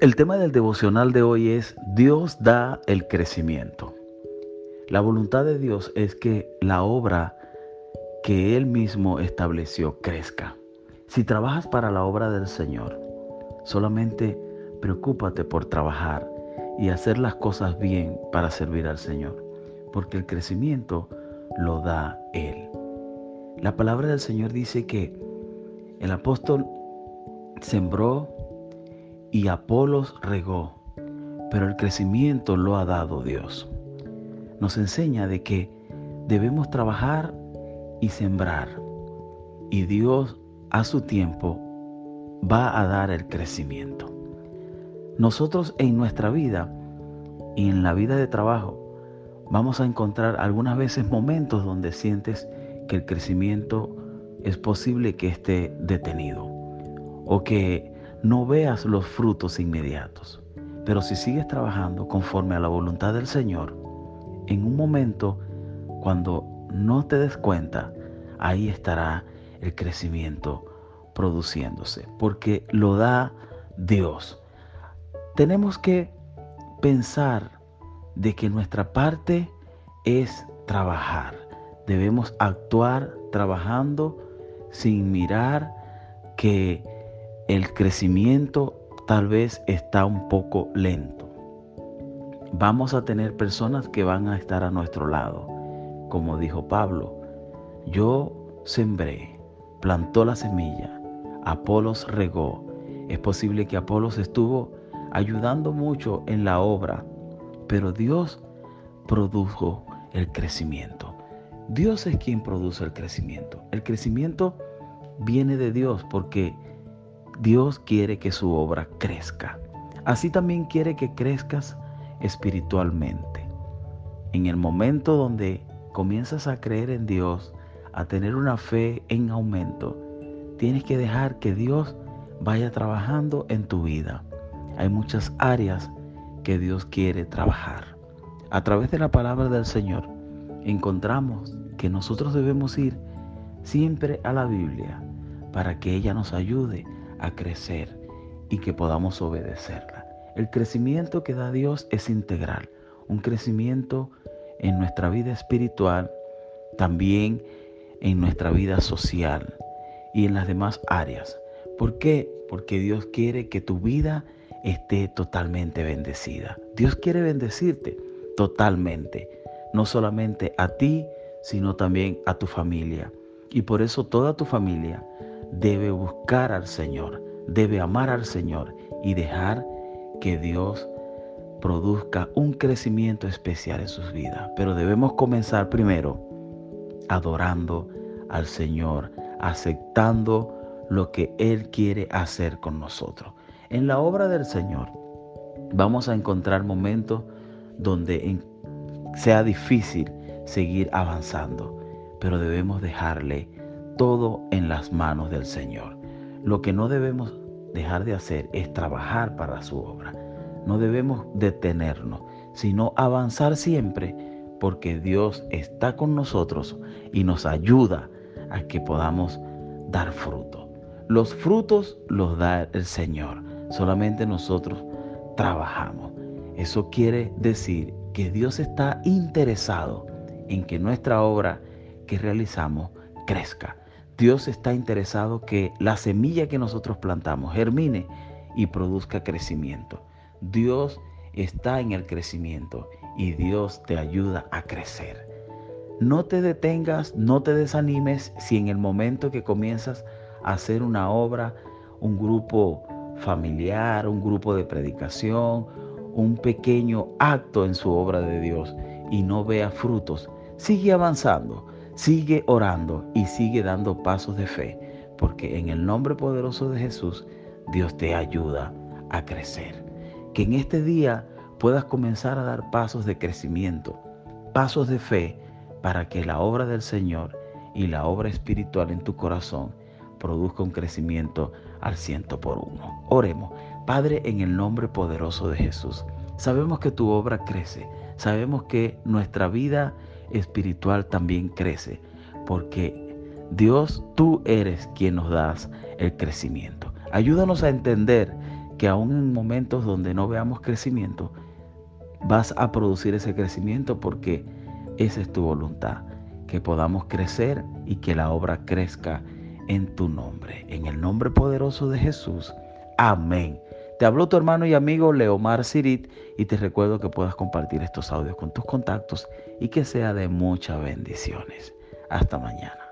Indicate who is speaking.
Speaker 1: El tema del devocional de hoy es Dios da el crecimiento. La voluntad de Dios es que la obra que Él mismo estableció crezca. Si trabajas para la obra del Señor, solamente preocúpate por trabajar y hacer las cosas bien para servir al Señor, porque el crecimiento lo da Él. La palabra del Señor dice que el apóstol sembró y Apolos regó, pero el crecimiento lo ha dado Dios. Nos enseña de que debemos trabajar y sembrar, y Dios a su tiempo va a dar el crecimiento. Nosotros en nuestra vida y en la vida de trabajo vamos a encontrar algunas veces momentos donde sientes que el crecimiento es posible que esté detenido o que no veas los frutos inmediatos. Pero si sigues trabajando conforme a la voluntad del Señor, en un momento, cuando no te des cuenta, ahí estará el crecimiento produciéndose, porque lo da Dios. Tenemos que pensar de que nuestra parte es trabajar. Debemos actuar trabajando sin mirar que el crecimiento tal vez está un poco lento. Vamos a tener personas que van a estar a nuestro lado. Como dijo Pablo, yo sembré, plantó la semilla, Apolos regó. Es posible que Apolos estuvo ayudando mucho en la obra, pero Dios produjo el crecimiento. Dios es quien produce el crecimiento. El crecimiento viene de Dios porque Dios quiere que su obra crezca. Así también quiere que crezcas espiritualmente. En el momento donde comienzas a creer en Dios, a tener una fe en aumento, tienes que dejar que Dios vaya trabajando en tu vida. Hay muchas áreas que Dios quiere trabajar. A través de la palabra del Señor encontramos que nosotros debemos ir siempre a la Biblia para que ella nos ayude a crecer y que podamos obedecerla. El crecimiento que da Dios es integral, un crecimiento en nuestra vida espiritual, también en nuestra vida social y en las demás áreas. ¿Por qué? Porque Dios quiere que tu vida esté totalmente bendecida. Dios quiere bendecirte totalmente, no solamente a ti, sino también a tu familia. Y por eso toda tu familia debe buscar al Señor, debe amar al Señor y dejar que Dios produzca un crecimiento especial en sus vidas. Pero debemos comenzar primero adorando al Señor, aceptando lo que Él quiere hacer con nosotros. En la obra del Señor vamos a encontrar momentos donde sea difícil seguir avanzando, pero debemos dejarle todo en las manos del Señor. Lo que no debemos dejar de hacer es trabajar para su obra. No debemos detenernos, sino avanzar siempre porque Dios está con nosotros y nos ayuda a que podamos dar fruto. Los frutos los da el Señor, solamente nosotros trabajamos. Eso quiere decir que Dios está interesado en que nuestra obra que realizamos crezca. Dios está interesado que la semilla que nosotros plantamos germine y produzca crecimiento. Dios está en el crecimiento y Dios te ayuda a crecer. No te detengas, no te desanimes si en el momento que comienzas a hacer una obra, un grupo familiar, un grupo de predicación, un pequeño acto en su obra de Dios y no vea frutos, sigue avanzando Sigue orando y sigue dando pasos de fe, porque en el nombre poderoso de Jesús, Dios te ayuda a crecer. Que en este día puedas comenzar a dar pasos de crecimiento, pasos de fe, para que la obra del Señor y la obra espiritual en tu corazón produzca un crecimiento al ciento por uno. Oremos. Padre, en el nombre poderoso de Jesús, sabemos que tu obra crece, sabemos que nuestra vida espiritual también crece, porque Dios, tú eres quien nos das el crecimiento. Ayúdanos a entender que aún en momentos donde no veamos crecimiento, vas a producir ese crecimiento porque esa es tu voluntad, que podamos crecer y que la obra crezca en tu nombre. En el nombre poderoso de Jesús. Amén. Te habló tu hermano y amigo Leomar Sirit y te recuerdo que puedas compartir estos audios con tus contactos y que sea de muchas bendiciones. Hasta mañana.